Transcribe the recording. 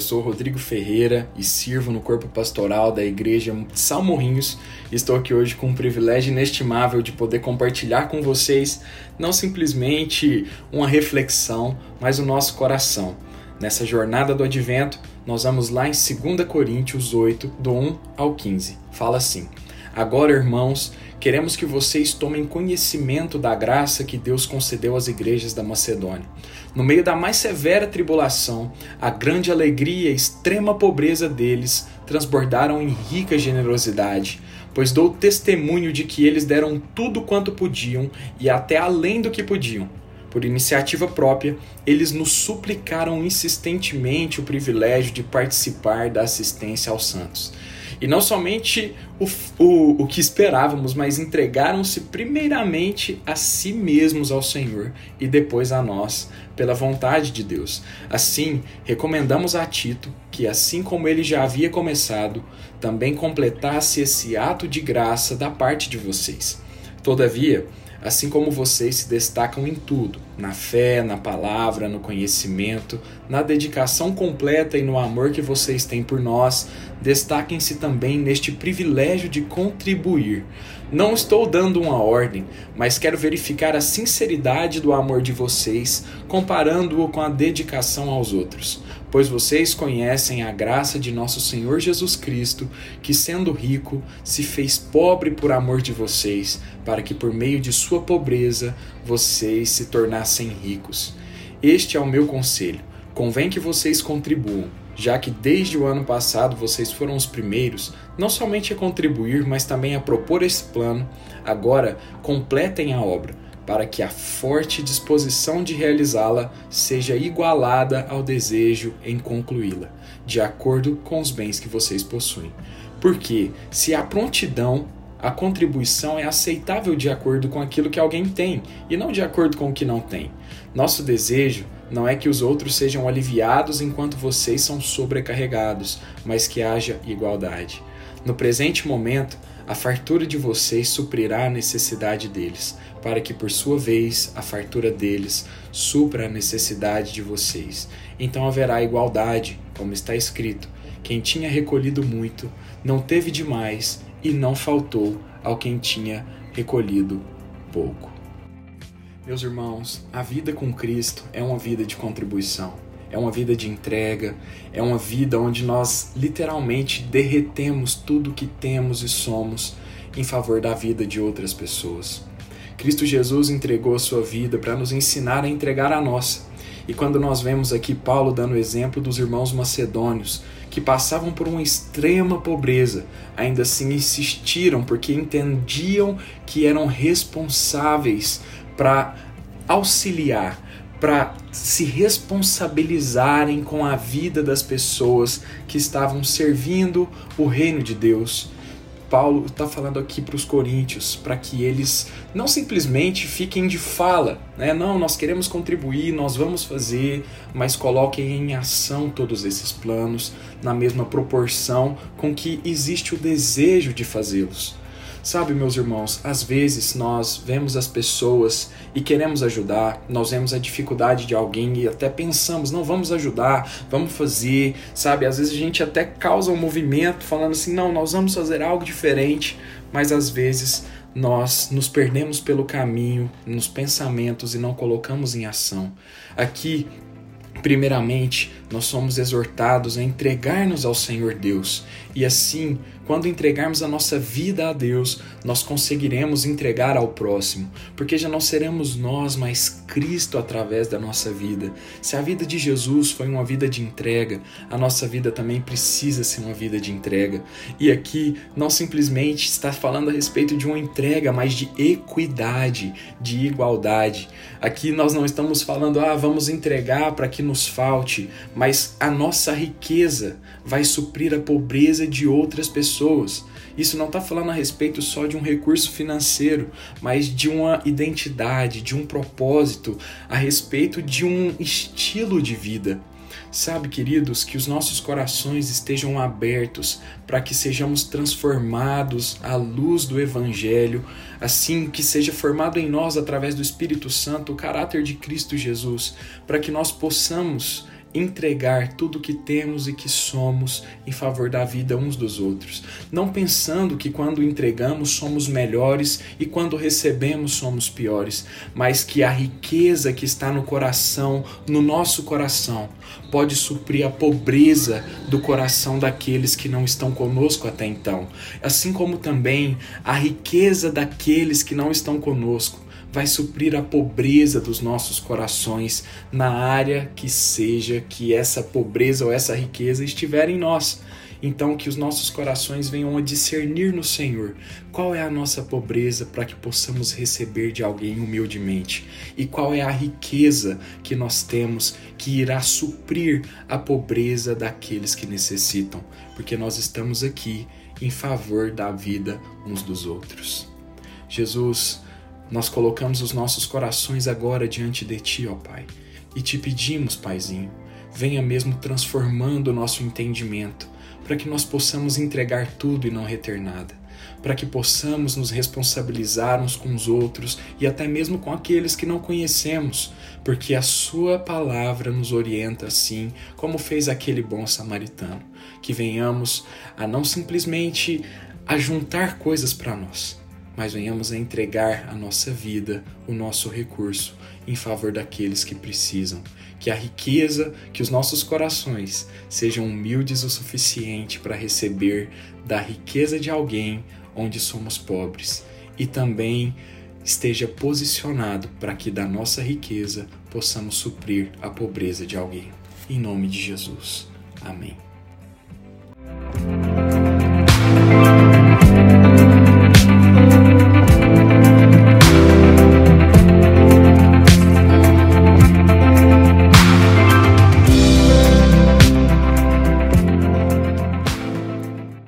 sou Rodrigo Ferreira e sirvo no corpo pastoral da Igreja Salmorrinhos. Estou aqui hoje com o privilégio inestimável de poder compartilhar com vocês não simplesmente uma reflexão, mas o nosso coração. Nessa jornada do advento, nós vamos lá em 2 Coríntios 8, do 1 ao 15. Fala assim: Agora, irmãos, queremos que vocês tomem conhecimento da graça que Deus concedeu às igrejas da Macedônia. No meio da mais severa tribulação, a grande alegria e extrema pobreza deles transbordaram em rica generosidade, pois dou testemunho de que eles deram tudo quanto podiam e até além do que podiam. Por iniciativa própria, eles nos suplicaram insistentemente o privilégio de participar da assistência aos santos. E não somente o, o, o que esperávamos, mas entregaram-se primeiramente a si mesmos ao Senhor e depois a nós, pela vontade de Deus. Assim, recomendamos a Tito que, assim como ele já havia começado, também completasse esse ato de graça da parte de vocês. Todavia, assim como vocês se destacam em tudo, na fé, na palavra, no conhecimento, na dedicação completa e no amor que vocês têm por nós, destaquem-se também neste privilégio de contribuir. Não estou dando uma ordem, mas quero verificar a sinceridade do amor de vocês, comparando-o com a dedicação aos outros pois vocês conhecem a graça de nosso Senhor Jesus Cristo, que, sendo rico, se fez pobre por amor de vocês, para que por meio de sua pobreza vocês se tornassem ricos. Este é o meu conselho. Convém que vocês contribuam, já que desde o ano passado vocês foram os primeiros, não somente a contribuir, mas também a propor esse plano. Agora, completem a obra para que a forte disposição de realizá-la seja igualada ao desejo em concluí-la, de acordo com os bens que vocês possuem. Porque, se há prontidão, a contribuição é aceitável de acordo com aquilo que alguém tem e não de acordo com o que não tem. Nosso desejo não é que os outros sejam aliviados enquanto vocês são sobrecarregados, mas que haja igualdade. No presente momento, a fartura de vocês suprirá a necessidade deles, para que por sua vez a fartura deles supra a necessidade de vocês. Então haverá igualdade, como está escrito: quem tinha recolhido muito não teve demais, e não faltou ao quem tinha recolhido pouco. Meus irmãos, a vida com Cristo é uma vida de contribuição é uma vida de entrega, é uma vida onde nós literalmente derretemos tudo que temos e somos em favor da vida de outras pessoas. Cristo Jesus entregou a sua vida para nos ensinar a entregar a nossa. E quando nós vemos aqui Paulo dando o exemplo dos irmãos macedônios, que passavam por uma extrema pobreza, ainda assim insistiram porque entendiam que eram responsáveis para auxiliar, para se responsabilizarem com a vida das pessoas que estavam servindo o reino de Deus. Paulo está falando aqui para os coríntios, para que eles não simplesmente fiquem de fala, né? Não, nós queremos contribuir, nós vamos fazer, mas coloquem em ação todos esses planos na mesma proporção com que existe o desejo de fazê-los. Sabe, meus irmãos, às vezes nós vemos as pessoas e queremos ajudar, nós vemos a dificuldade de alguém e até pensamos, não, vamos ajudar, vamos fazer, sabe? Às vezes a gente até causa um movimento falando assim, não, nós vamos fazer algo diferente, mas às vezes nós nos perdemos pelo caminho, nos pensamentos e não colocamos em ação. Aqui Primeiramente, nós somos exortados a entregar-nos ao Senhor Deus, e assim, quando entregarmos a nossa vida a Deus, nós conseguiremos entregar ao próximo, porque já não seremos nós, mas Cristo através da nossa vida. Se a vida de Jesus foi uma vida de entrega, a nossa vida também precisa ser uma vida de entrega. E aqui não simplesmente está falando a respeito de uma entrega, mas de equidade, de igualdade. Aqui nós não estamos falando, ah, vamos entregar para que nos falte, mas a nossa riqueza vai suprir a pobreza de outras pessoas. Isso não está falando a respeito só de um recurso financeiro, mas de uma identidade, de um propósito, a respeito de um estilo de vida. Sabe, queridos, que os nossos corações estejam abertos para que sejamos transformados à luz do Evangelho, assim que seja formado em nós, através do Espírito Santo, o caráter de Cristo Jesus, para que nós possamos entregar tudo que temos e que somos em favor da vida uns dos outros, não pensando que quando entregamos somos melhores e quando recebemos somos piores, mas que a riqueza que está no coração, no nosso coração, pode suprir a pobreza do coração daqueles que não estão conosco até então, assim como também a riqueza daqueles que não estão conosco vai suprir a pobreza dos nossos corações na área que seja que essa pobreza ou essa riqueza estiver em nós. Então, que os nossos corações venham a discernir no Senhor qual é a nossa pobreza para que possamos receber de alguém humildemente e qual é a riqueza que nós temos que irá suprir a pobreza daqueles que necessitam, porque nós estamos aqui em favor da vida uns dos outros. Jesus, nós colocamos os nossos corações agora diante de Ti, ó Pai, e te pedimos, Paizinho, venha mesmo transformando o nosso entendimento, para que nós possamos entregar tudo e não reter nada, para que possamos nos responsabilizar uns com os outros e até mesmo com aqueles que não conhecemos, porque a Sua palavra nos orienta assim, como fez aquele bom samaritano, que venhamos a não simplesmente a juntar coisas para nós, mas venhamos a entregar a nossa vida, o nosso recurso, em favor daqueles que precisam. Que a riqueza, que os nossos corações sejam humildes o suficiente para receber da riqueza de alguém onde somos pobres e também esteja posicionado para que da nossa riqueza possamos suprir a pobreza de alguém. Em nome de Jesus. Amém.